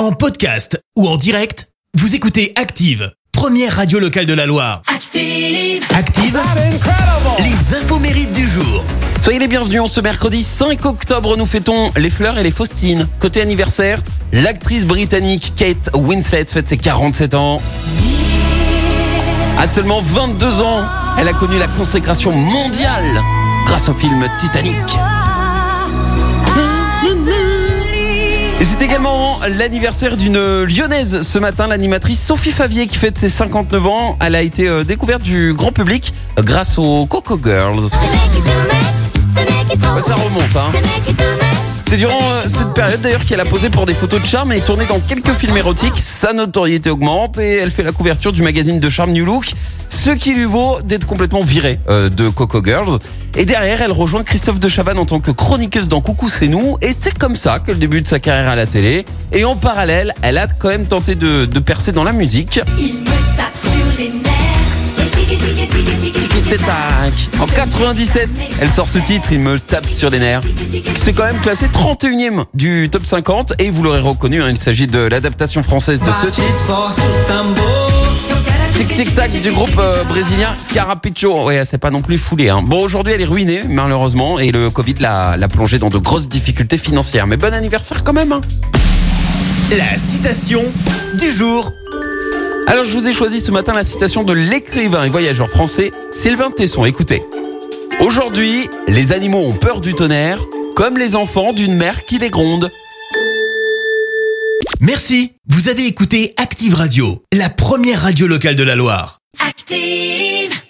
En podcast ou en direct, vous écoutez Active, première radio locale de la Loire. Active. Active, les infos mérites du jour. Soyez les bienvenus en ce mercredi 5 octobre, nous fêtons les fleurs et les faustines. Côté anniversaire, l'actrice britannique Kate Winslet fête ses 47 ans. À seulement 22 ans, elle a connu la consécration mondiale grâce au film Titanic. Et c'est également l'anniversaire d'une lyonnaise ce matin, l'animatrice Sophie Favier qui fête ses 59 ans. Elle a été euh, découverte du grand public grâce aux Coco Girls. Ouais, ça remonte, hein. C'est durant euh, cette période d'ailleurs qu'elle a posé pour des photos de charme et tourné dans quelques films érotiques. Sa notoriété augmente et elle fait la couverture du magazine de charme New Look, ce qui lui vaut d'être complètement virée euh, de Coco Girls. Et derrière, elle rejoint Christophe de Chavannes en tant que chroniqueuse dans Coucou c'est nous. Et c'est comme ça qu'elle débute sa carrière à la télé. Et en parallèle, elle a quand même tenté de, de percer dans la musique. En 97, elle sort ce titre, il me tape sur les nerfs. C'est quand même classé 31e du top 50 et vous l'aurez reconnu, hein, il s'agit de l'adaptation française de ce titre. Tic tic tac du groupe euh, brésilien Carapicho. Ouais, c'est pas non plus foulé. Hein. Bon, aujourd'hui elle est ruinée malheureusement et le Covid l'a l'a plongée dans de grosses difficultés financières. Mais bon anniversaire quand même. hein. La citation du jour. Alors je vous ai choisi ce matin la citation de l'écrivain et voyageur français Sylvain Tesson. Écoutez. Aujourd'hui, les animaux ont peur du tonnerre, comme les enfants d'une mère qui les gronde. Merci, vous avez écouté Active Radio, la première radio locale de la Loire. Active.